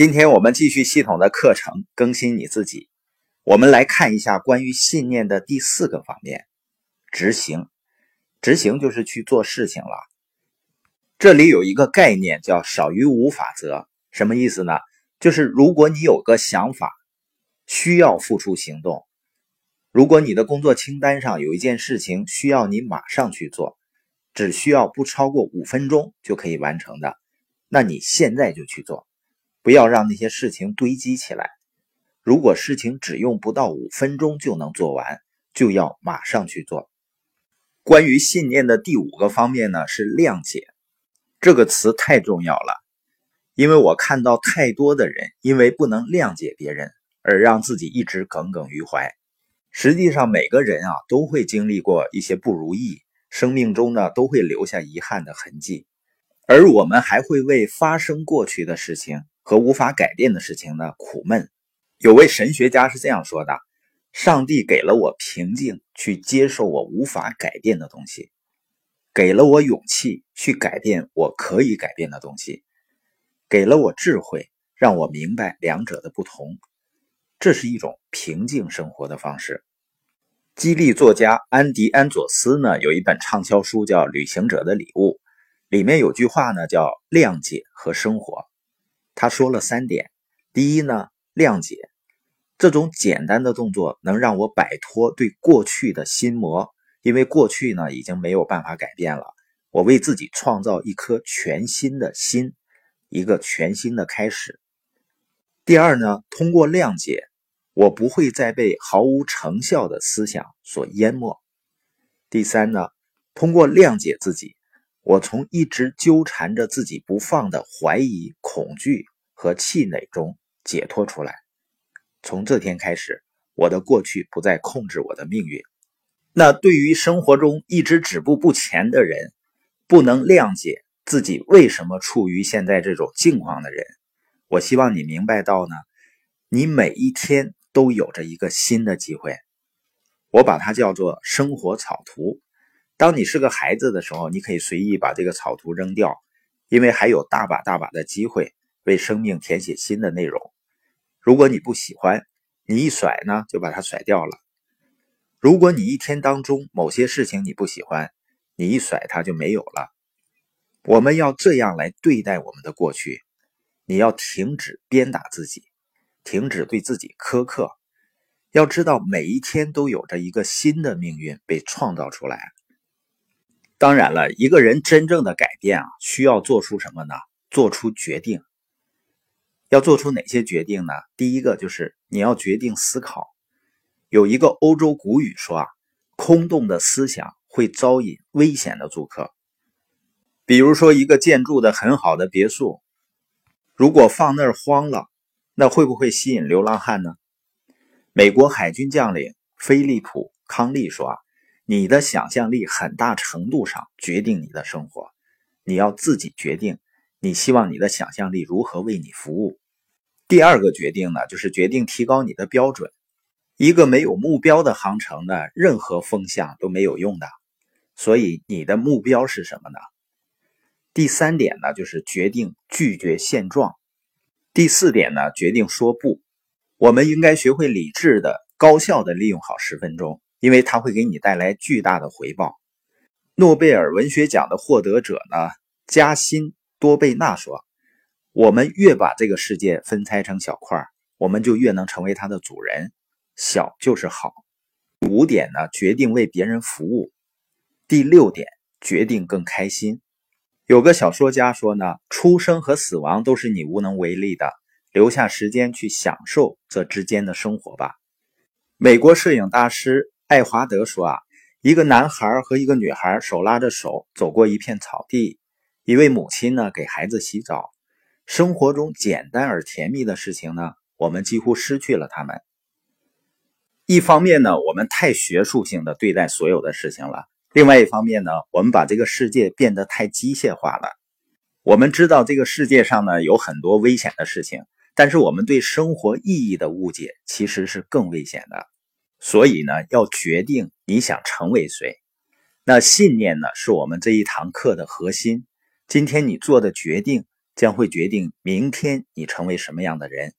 今天我们继续系统的课程，更新你自己。我们来看一下关于信念的第四个方面：执行。执行就是去做事情了。这里有一个概念叫“少于无法则”，什么意思呢？就是如果你有个想法，需要付出行动；如果你的工作清单上有一件事情需要你马上去做，只需要不超过五分钟就可以完成的，那你现在就去做。不要让那些事情堆积起来。如果事情只用不到五分钟就能做完，就要马上去做。关于信念的第五个方面呢，是谅解。这个词太重要了，因为我看到太多的人因为不能谅解别人，而让自己一直耿耿于怀。实际上，每个人啊都会经历过一些不如意，生命中呢都会留下遗憾的痕迹，而我们还会为发生过去的事情。和无法改变的事情呢？苦闷。有位神学家是这样说的：“上帝给了我平静，去接受我无法改变的东西；给了我勇气，去改变我可以改变的东西；给了我智慧，让我明白两者的不同。这是一种平静生活的方式。”激励作家安迪·安佐斯呢，有一本畅销书叫《旅行者的礼物》，里面有句话呢，叫“谅解和生活”。他说了三点：第一呢，谅解这种简单的动作能让我摆脱对过去的心魔，因为过去呢已经没有办法改变了。我为自己创造一颗全新的心，一个全新的开始。第二呢，通过谅解，我不会再被毫无成效的思想所淹没。第三呢，通过谅解自己。我从一直纠缠着自己不放的怀疑、恐惧和气馁中解脱出来。从这天开始，我的过去不再控制我的命运。那对于生活中一直止步不前的人，不能谅解自己为什么处于现在这种境况的人，我希望你明白到呢，你每一天都有着一个新的机会。我把它叫做生活草图。当你是个孩子的时候，你可以随意把这个草图扔掉，因为还有大把大把的机会为生命填写新的内容。如果你不喜欢，你一甩呢，就把它甩掉了。如果你一天当中某些事情你不喜欢，你一甩它就没有了。我们要这样来对待我们的过去。你要停止鞭打自己，停止对自己苛刻。要知道，每一天都有着一个新的命运被创造出来。当然了，一个人真正的改变啊，需要做出什么呢？做出决定。要做出哪些决定呢？第一个就是你要决定思考。有一个欧洲古语说啊，空洞的思想会招引危险的租客。比如说，一个建筑的很好的别墅，如果放那儿荒了，那会不会吸引流浪汉呢？美国海军将领菲利普康利说啊。你的想象力很大程度上决定你的生活，你要自己决定你希望你的想象力如何为你服务。第二个决定呢，就是决定提高你的标准。一个没有目标的航程呢，任何风向都没有用的。所以你的目标是什么呢？第三点呢，就是决定拒绝现状。第四点呢，决定说不。我们应该学会理智的、高效的利用好十分钟。因为它会给你带来巨大的回报。诺贝尔文学奖的获得者呢，加辛多贝纳说：“我们越把这个世界分拆成小块，我们就越能成为它的主人。小就是好。”五点呢，决定为别人服务。第六点，决定更开心。有个小说家说呢：“出生和死亡都是你无能为力的，留下时间去享受这之间的生活吧。”美国摄影大师。爱华德说：“啊，一个男孩和一个女孩手拉着手走过一片草地，一位母亲呢给孩子洗澡。生活中简单而甜蜜的事情呢，我们几乎失去了它们。一方面呢，我们太学术性的对待所有的事情了；另外一方面呢，我们把这个世界变得太机械化了。我们知道这个世界上呢有很多危险的事情，但是我们对生活意义的误解其实是更危险的。”所以呢，要决定你想成为谁。那信念呢，是我们这一堂课的核心。今天你做的决定，将会决定明天你成为什么样的人。